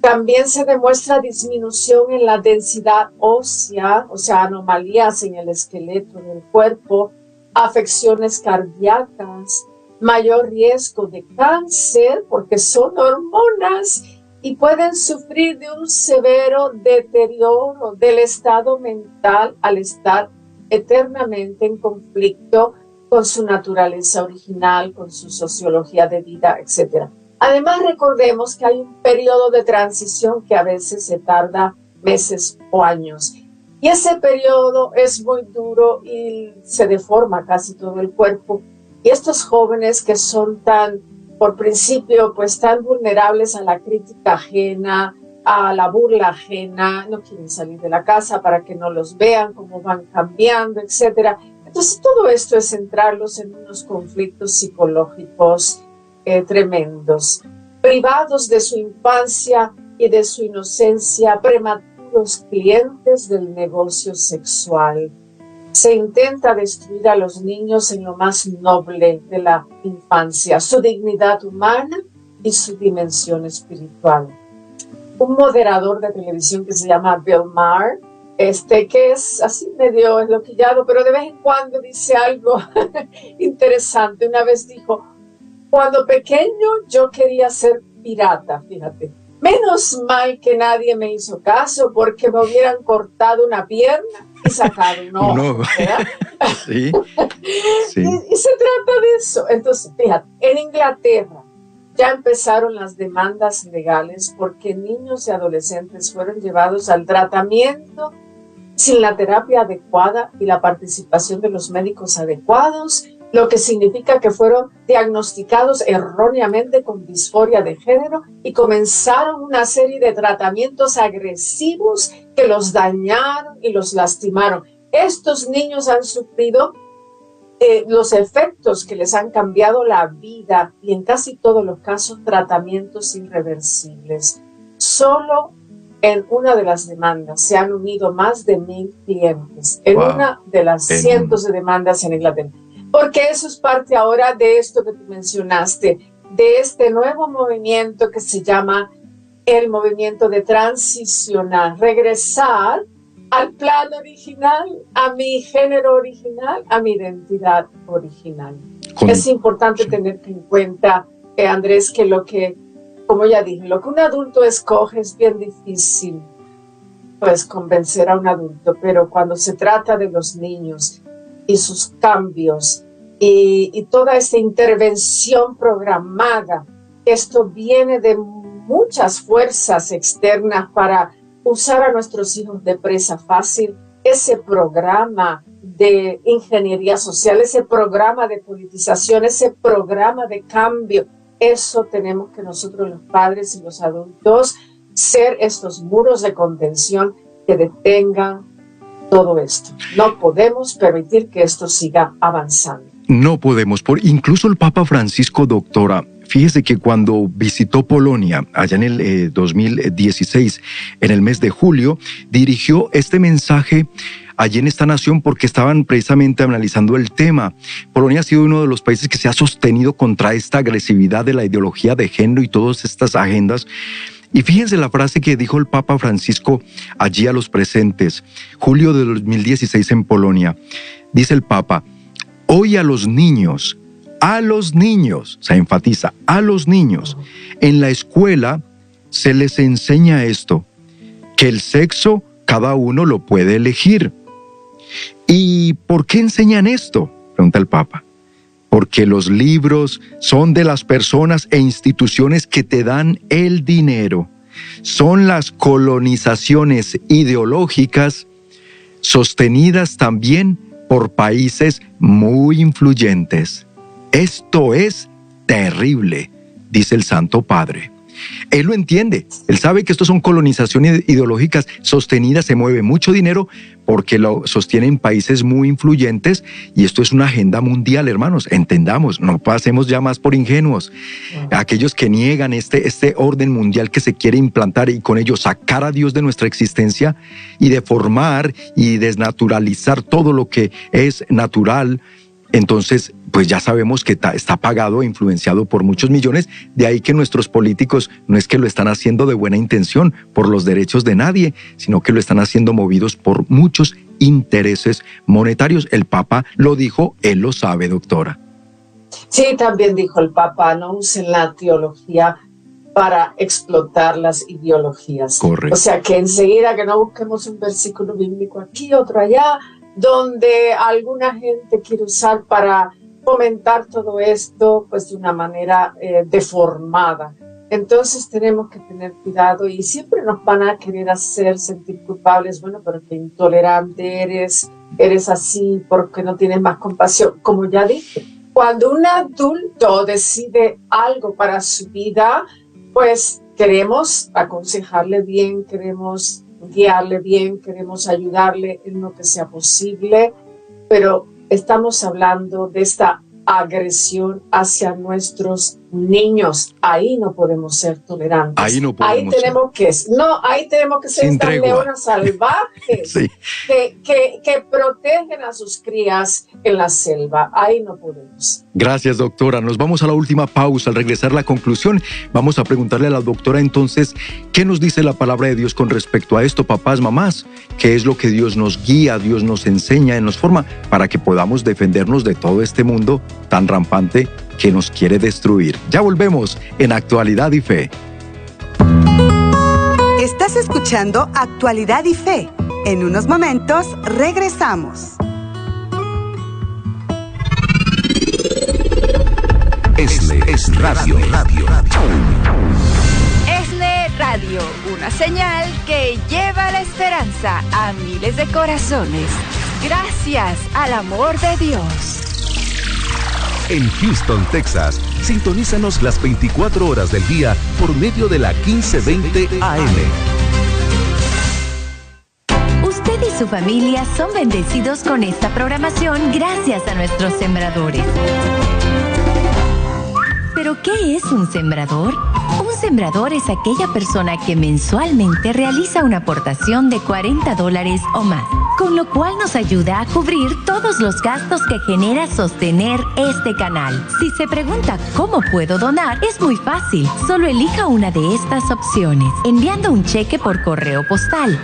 También se demuestra disminución en la densidad ósea, o sea, anomalías en el esqueleto del cuerpo, afecciones cardíacas, mayor riesgo de cáncer porque son hormonas y pueden sufrir de un severo deterioro del estado mental al estar eternamente en conflicto con su naturaleza original, con su sociología de vida, etc. Además, recordemos que hay un periodo de transición que a veces se tarda meses o años. Y ese periodo es muy duro y se deforma casi todo el cuerpo. Y estos jóvenes que son tan por principio, pues tan vulnerables a la crítica ajena, a la burla ajena, no quieren salir de la casa para que no los vean, cómo van cambiando, etcétera. Entonces, todo esto es centrarlos en unos conflictos psicológicos eh, tremendos, privados de su infancia y de su inocencia, prematuros clientes del negocio sexual se intenta destruir a los niños en lo más noble de la infancia, su dignidad humana y su dimensión espiritual. Un moderador de televisión que se llama Bill Maher, este, que es así medio enloquillado, pero de vez en cuando dice algo [LAUGHS] interesante. Una vez dijo, cuando pequeño yo quería ser pirata, fíjate. Menos mal que nadie me hizo caso porque me hubieran cortado una pierna y sacado un [LAUGHS] ojo. [LAUGHS] sí, sí. Y, y, se trata de eso. Entonces, fíjate, en Inglaterra ya empezaron las demandas legales porque niños y adolescentes fueron llevados al tratamiento sin la terapia adecuada y la participación de los médicos adecuados lo que significa que fueron diagnosticados erróneamente con disforia de género y comenzaron una serie de tratamientos agresivos que los dañaron y los lastimaron. Estos niños han sufrido eh, los efectos que les han cambiado la vida y en casi todos los casos tratamientos irreversibles. Solo en una de las demandas se han unido más de mil clientes, en una de las cientos de demandas en Inglaterra. Porque eso es parte ahora de esto que tú mencionaste, de este nuevo movimiento que se llama el movimiento de transicionar, regresar al plan original, a mi género original, a mi identidad original. es importante tener en cuenta, eh, Andrés, que lo que, como ya dije, lo que un adulto escoge es bien difícil, pues convencer a un adulto, pero cuando se trata de los niños, y sus cambios y, toda esta intervención programada. Esto viene de muchas fuerzas externas para usar a nuestros hijos de presa fácil. Ese programa de ingeniería social, ese programa de politización, ese programa de cambio, eso tenemos que nosotros los padres y los adultos ser estos muros de contención que detengan todo esto. No podemos permitir que esto siga avanzando. No podemos, por incluso el Papa Francisco, doctora, Fíjese que cuando visitó Polonia, allá en el 2016, eh, en el mes de julio, dirigió este mensaje allí en esta nación porque estaban precisamente analizando el tema. Polonia ha sido uno de los países que se ha sostenido contra esta agresividad de la ideología de género y todas estas agendas. Y fíjense la frase que dijo el Papa Francisco allí a los presentes, julio de 2016 en Polonia. Dice el Papa, hoy a los niños, a los niños, se enfatiza, a los niños, en la escuela se les enseña esto, que el sexo cada uno lo puede elegir. ¿Y por qué enseñan esto? Pregunta el Papa porque los libros son de las personas e instituciones que te dan el dinero. son las colonizaciones ideológicas sostenidas también por países muy influyentes. Esto es terrible, dice el Santo Padre. Él lo entiende. Él sabe que esto son colonizaciones ideológicas sostenidas, se mueve mucho dinero porque lo sostienen países muy influyentes y esto es una agenda mundial, hermanos. Entendamos, no pasemos ya más por ingenuos. Aquellos que niegan este, este orden mundial que se quiere implantar y con ello sacar a Dios de nuestra existencia y deformar y desnaturalizar todo lo que es natural entonces, pues ya sabemos que está pagado e influenciado por muchos millones, de ahí que nuestros políticos no es que lo están haciendo de buena intención por los derechos de nadie, sino que lo están haciendo movidos por muchos intereses monetarios. El Papa lo dijo, él lo sabe, doctora. Sí, también dijo el Papa, no usen la teología para explotar las ideologías. Correcto. O sea, que enseguida que no busquemos un versículo bíblico aquí, otro allá, donde alguna gente quiere usar para fomentar todo esto pues de una manera eh, deformada. Entonces tenemos que tener cuidado y siempre nos van a querer hacer sentir culpables, bueno, pero intolerante eres, eres así porque no tienes más compasión. Como ya dije, cuando un adulto decide algo para su vida, pues queremos aconsejarle bien, queremos guiarle bien, queremos ayudarle en lo que sea posible, pero estamos hablando de esta agresión hacia nuestros niños. Ahí no podemos ser tolerantes. Ahí no podemos. Ahí tenemos que, no, ahí tenemos que ser estas leonas salvajes [LAUGHS] que, que, que, protegen a sus crías en la selva. Ahí no podemos. Gracias, doctora. Nos vamos a la última pausa. Al regresar la conclusión, vamos a preguntarle a la doctora entonces, ¿qué nos dice la palabra de Dios con respecto a esto, papás, mamás? ¿Qué es lo que Dios nos guía, Dios nos enseña, y nos forma para que podamos defendernos de todo este mundo tan rampante que nos quiere destruir. Ya volvemos en Actualidad y Fe. Estás escuchando Actualidad y Fe. En unos momentos regresamos. Esle es radio, radio, radio. Esle Radio, una señal que lleva la esperanza a miles de corazones. Gracias al amor de Dios en Houston, Texas. Sintonízanos las 24 horas del día por medio de la 1520 AM. Usted y su familia son bendecidos con esta programación gracias a nuestros sembradores. ¿Pero qué es un sembrador? Un sembrador es aquella persona que mensualmente realiza una aportación de 40 dólares o más con lo cual nos ayuda a cubrir todos los gastos que genera sostener este canal. Si se pregunta cómo puedo donar, es muy fácil. Solo elija una de estas opciones, enviando un cheque por correo postal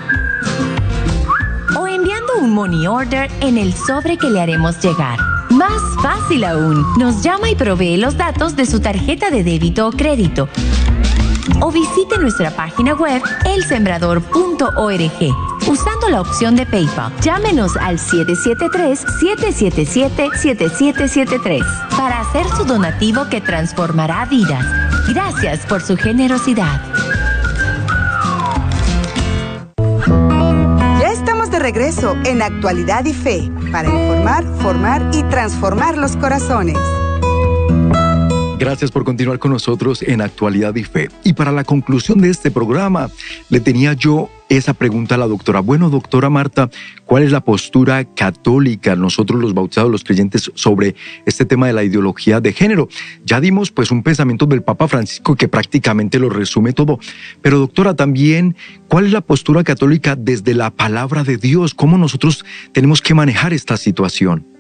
o enviando un money order en el sobre que le haremos llegar. Más fácil aún, nos llama y provee los datos de su tarjeta de débito o crédito o visite nuestra página web elsembrador.org usando la opción de PayPal. Llámenos al 773-777-7773 para hacer su donativo que transformará vidas. Gracias por su generosidad. Ya estamos de regreso en Actualidad y Fe para informar, formar y transformar los corazones. Gracias por continuar con nosotros en Actualidad y Fe. Y para la conclusión de este programa, le tenía yo esa pregunta a la doctora. Bueno, doctora Marta, ¿cuál es la postura católica, nosotros los bautizados, los creyentes, sobre este tema de la ideología de género? Ya dimos pues un pensamiento del Papa Francisco que prácticamente lo resume todo. Pero doctora, también, ¿cuál es la postura católica desde la palabra de Dios? ¿Cómo nosotros tenemos que manejar esta situación?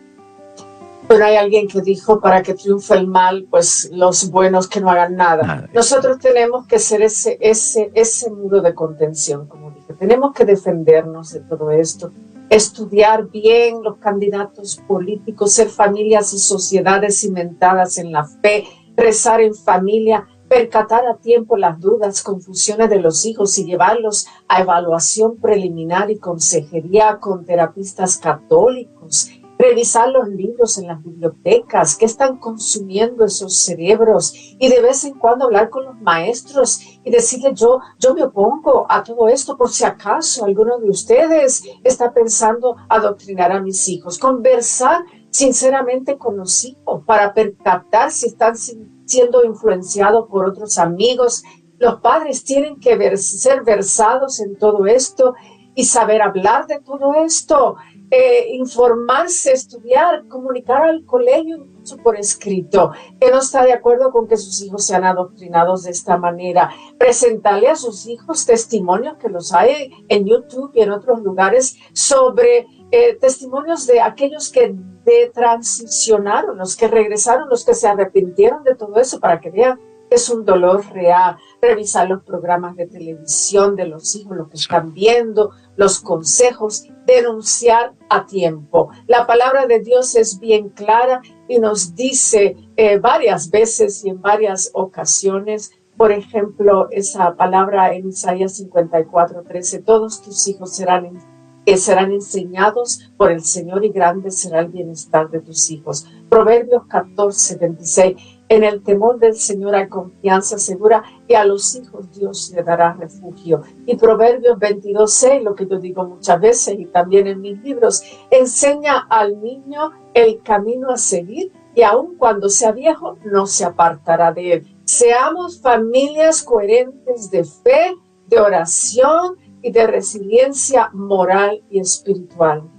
Bueno, hay alguien que dijo, para que triunfe el mal, pues los buenos que no hagan nada. Nosotros tenemos que ser ese, ese, ese muro de contención, como dije. Tenemos que defendernos de todo esto, estudiar bien los candidatos políticos, ser familias y sociedades cimentadas en la fe, rezar en familia, percatar a tiempo las dudas, confusiones de los hijos y llevarlos a evaluación preliminar y consejería con terapistas católicos revisar los libros en las bibliotecas, qué están consumiendo esos cerebros y de vez en cuando hablar con los maestros y decirle yo, yo me opongo a todo esto por si acaso alguno de ustedes está pensando adoctrinar a mis hijos. Conversar sinceramente con los hijos para percatar si están siendo influenciados por otros amigos. Los padres tienen que ser versados en todo esto y saber hablar de todo esto eh, informarse, estudiar, comunicar al colegio por escrito, que no está de acuerdo con que sus hijos sean adoctrinados de esta manera, presentarle a sus hijos testimonios que los hay en YouTube y en otros lugares sobre eh, testimonios de aquellos que de transicionaron, los que regresaron, los que se arrepintieron de todo eso para que vean es un dolor real. Revisar los programas de televisión de los hijos, lo que están viendo, los consejos, denunciar a tiempo. La palabra de Dios es bien clara y nos dice eh, varias veces y en varias ocasiones, por ejemplo, esa palabra en Isaías 54, 13, todos tus hijos serán, eh, serán enseñados por el Señor y grande será el bienestar de tus hijos. Proverbios 14, 26 en el temor del Señor hay confianza segura y a los hijos Dios le dará refugio. Y Proverbios 22.6, lo que yo digo muchas veces y también en mis libros, enseña al niño el camino a seguir y aun cuando sea viejo no se apartará de él. Seamos familias coherentes de fe, de oración y de resiliencia moral y espiritual.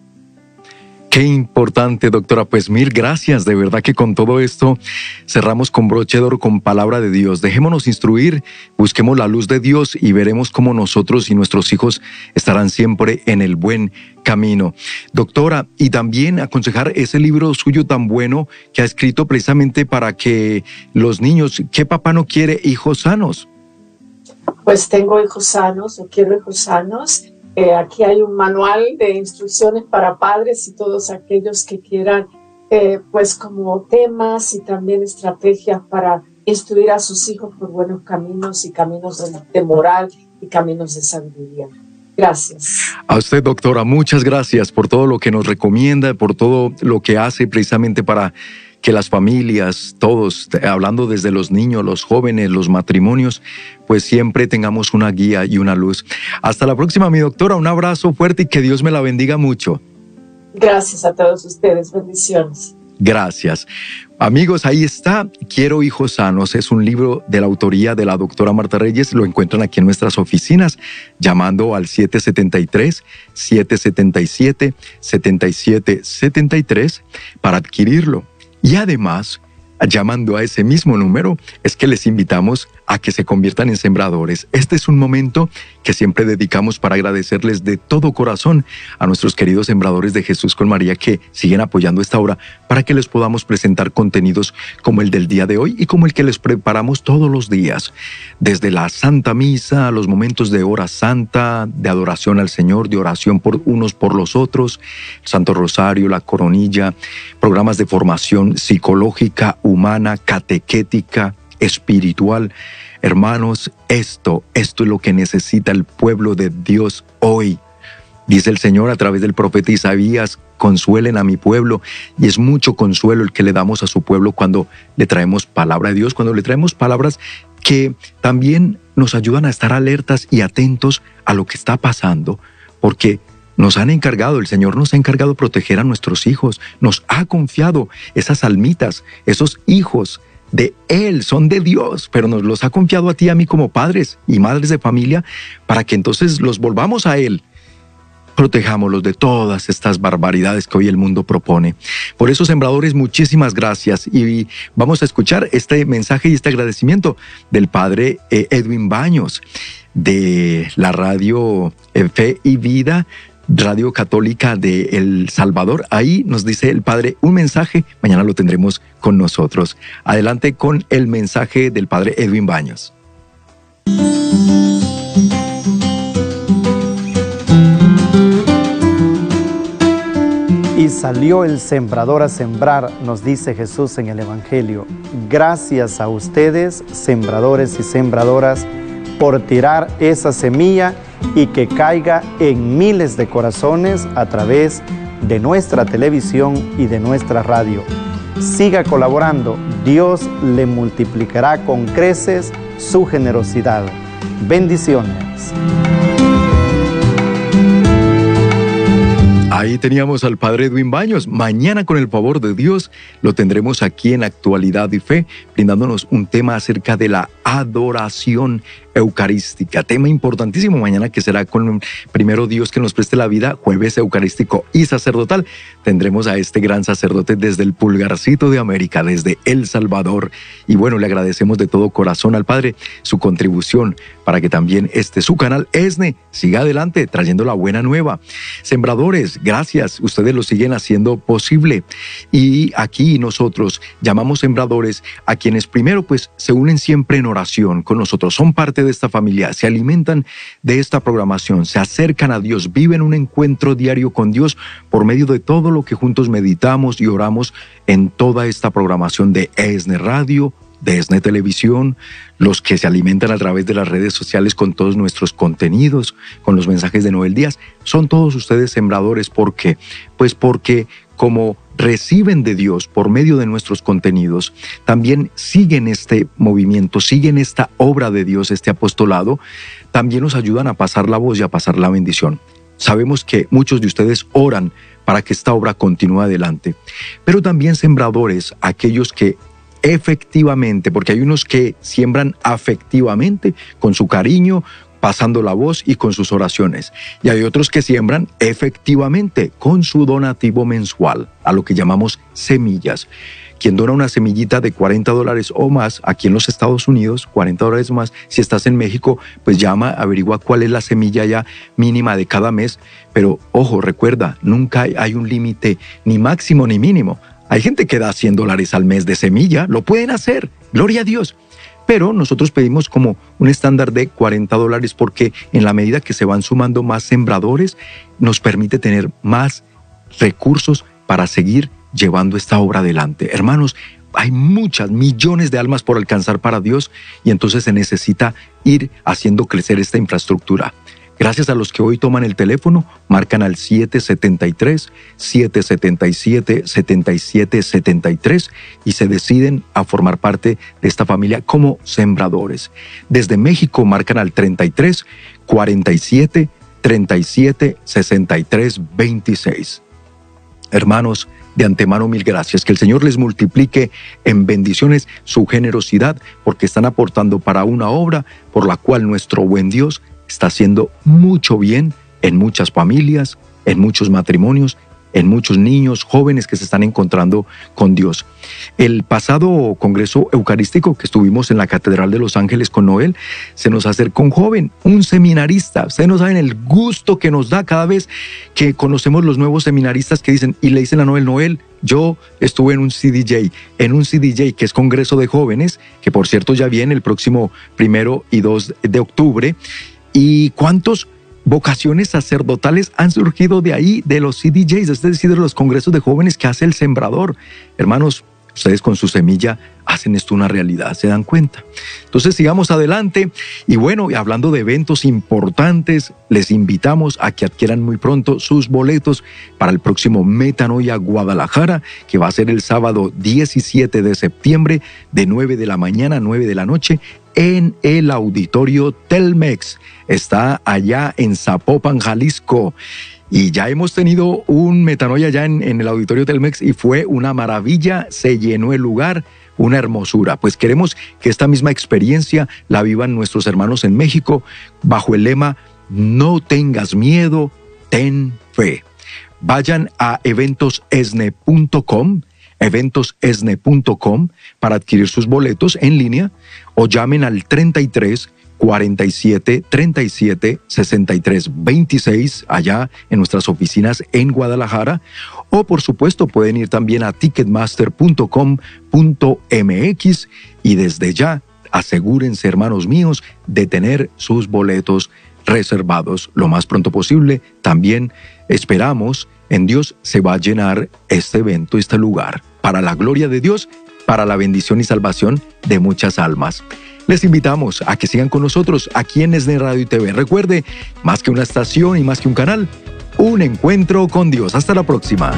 Qué importante, doctora. Pues mil gracias. De verdad que con todo esto cerramos con broche de oro con palabra de Dios. Dejémonos instruir, busquemos la luz de Dios y veremos cómo nosotros y nuestros hijos estarán siempre en el buen camino. Doctora, y también aconsejar ese libro suyo tan bueno que ha escrito precisamente para que los niños, ¿qué papá no quiere hijos sanos? Pues tengo hijos sanos o quiero hijos sanos eh, aquí hay un manual de instrucciones para padres y todos aquellos que quieran, eh, pues como temas y también estrategias para instruir a sus hijos por buenos caminos y caminos de moral y caminos de sabiduría. Gracias. A usted, doctora, muchas gracias por todo lo que nos recomienda, por todo lo que hace precisamente para que las familias, todos, hablando desde los niños, los jóvenes, los matrimonios, pues siempre tengamos una guía y una luz. Hasta la próxima, mi doctora, un abrazo fuerte y que Dios me la bendiga mucho. Gracias a todos ustedes, bendiciones. Gracias. Amigos, ahí está. Quiero hijos sanos. Es un libro de la autoría de la doctora Marta Reyes. Lo encuentran aquí en nuestras oficinas llamando al 777-777-7773 para adquirirlo. Y además, llamando a ese mismo número, es que les invitamos a que se conviertan en sembradores. Este es un momento que siempre dedicamos para agradecerles de todo corazón a nuestros queridos sembradores de Jesús con María que siguen apoyando esta obra para que les podamos presentar contenidos como el del día de hoy y como el que les preparamos todos los días. Desde la Santa Misa, los momentos de hora santa, de adoración al Señor, de oración por unos por los otros, Santo Rosario, la coronilla, programas de formación psicológica, humana, catequética, espiritual. Hermanos, esto, esto es lo que necesita el pueblo de Dios hoy. Dice el Señor a través del profeta Isaías, consuelen a mi pueblo. Y es mucho consuelo el que le damos a su pueblo cuando le traemos palabra de Dios, cuando le traemos palabras que también nos ayudan a estar alertas y atentos a lo que está pasando, porque nos han encargado, el Señor nos ha encargado proteger a nuestros hijos, nos ha confiado esas almitas, esos hijos de Él, son de Dios, pero nos los ha confiado a ti y a mí como padres y madres de familia para que entonces los volvamos a Él. Protejámoslos de todas estas barbaridades que hoy el mundo propone. Por eso, sembradores, muchísimas gracias y vamos a escuchar este mensaje y este agradecimiento del Padre eh, Edwin Baños de la radio eh, Fe y Vida Radio Católica de El Salvador. Ahí nos dice el Padre un mensaje, mañana lo tendremos con nosotros. Adelante con el mensaje del Padre Edwin Baños. Y salió el sembrador a sembrar, nos dice Jesús en el Evangelio. Gracias a ustedes, sembradores y sembradoras, por tirar esa semilla y que caiga en miles de corazones a través de nuestra televisión y de nuestra radio. Siga colaborando, Dios le multiplicará con creces su generosidad. Bendiciones. Ahí teníamos al Padre Edwin Baños. Mañana, con el favor de Dios, lo tendremos aquí en Actualidad y Fe, brindándonos un tema acerca de la adoración eucarística. Tema importantísimo mañana que será con primero Dios que nos preste la vida, jueves eucarístico y sacerdotal. Tendremos a este gran sacerdote desde el pulgarcito de América, desde El Salvador. Y bueno, le agradecemos de todo corazón al Padre su contribución para que también este su canal ESNE siga adelante trayendo la buena nueva. Sembradores, gracias, ustedes lo siguen haciendo posible. Y aquí nosotros llamamos sembradores a quienes primero pues se unen siempre en oración con nosotros, son parte de de esta familia, se alimentan de esta programación, se acercan a Dios, viven un encuentro diario con Dios por medio de todo lo que juntos meditamos y oramos en toda esta programación de ESNE Radio, de ESNE Televisión, los que se alimentan a través de las redes sociales con todos nuestros contenidos, con los mensajes de Noel Díaz, son todos ustedes sembradores. ¿Por qué? Pues porque como reciben de Dios por medio de nuestros contenidos, también siguen este movimiento, siguen esta obra de Dios, este apostolado, también nos ayudan a pasar la voz y a pasar la bendición. Sabemos que muchos de ustedes oran para que esta obra continúe adelante, pero también sembradores, aquellos que efectivamente, porque hay unos que siembran afectivamente, con su cariño, pasando la voz y con sus oraciones. Y hay otros que siembran efectivamente con su donativo mensual, a lo que llamamos semillas. Quien dona una semillita de 40 dólares o más aquí en los Estados Unidos, 40 dólares más, si estás en México, pues llama, averigua cuál es la semilla ya mínima de cada mes. Pero ojo, recuerda, nunca hay un límite ni máximo ni mínimo. Hay gente que da 100 dólares al mes de semilla, lo pueden hacer, gloria a Dios pero nosotros pedimos como un estándar de 40 dólares porque en la medida que se van sumando más sembradores, nos permite tener más recursos para seguir llevando esta obra adelante. Hermanos, hay muchas, millones de almas por alcanzar para Dios y entonces se necesita ir haciendo crecer esta infraestructura. Gracias a los que hoy toman el teléfono, marcan al 773-777-7773 y se deciden a formar parte de esta familia como sembradores. Desde México marcan al 33 47 37 63 26. Hermanos, de antemano mil gracias. Que el Señor les multiplique en bendiciones su generosidad porque están aportando para una obra por la cual nuestro buen Dios está haciendo mucho bien en muchas familias, en muchos matrimonios, en muchos niños, jóvenes que se están encontrando con Dios. El pasado Congreso Eucarístico que estuvimos en la Catedral de Los Ángeles con Noel, se nos acercó un joven, un seminarista. Ustedes no saben el gusto que nos da cada vez que conocemos los nuevos seminaristas que dicen y le dicen a Noel, Noel, yo estuve en un CDJ, en un CDJ que es Congreso de Jóvenes, que por cierto ya viene el próximo primero y 2 de octubre ¿Y cuántas vocaciones sacerdotales han surgido de ahí, de los CDJs, es decir, de los congresos de jóvenes que hace el sembrador? Hermanos, ustedes con su semilla hacen esto una realidad, se dan cuenta. Entonces sigamos adelante y bueno, hablando de eventos importantes, les invitamos a que adquieran muy pronto sus boletos para el próximo Metanoia Guadalajara, que va a ser el sábado 17 de septiembre de 9 de la mañana a 9 de la noche en el auditorio Telmex. Está allá en Zapopan, Jalisco. Y ya hemos tenido un metanoia en, en, el auditorio Telmex y fue una maravilla, se llenó el lugar, una hermosura. Pues queremos que esta misma experiencia la vivan nuestros hermanos en México bajo el lema No tengas miedo, ten fe. Vayan a eventosesne.com eventosesne.com para adquirir sus boletos en línea o llamen al 33 47 37 63 26 allá en nuestras oficinas en Guadalajara o por supuesto pueden ir también a ticketmaster.com.mx y desde ya asegúrense hermanos míos de tener sus boletos reservados lo más pronto posible. También esperamos en Dios se va a llenar este evento, este lugar, para la gloria de Dios, para la bendición y salvación de muchas almas. Les invitamos a que sigan con nosotros aquí en Esne Radio y TV. Recuerde, más que una estación y más que un canal, un encuentro con Dios. Hasta la próxima.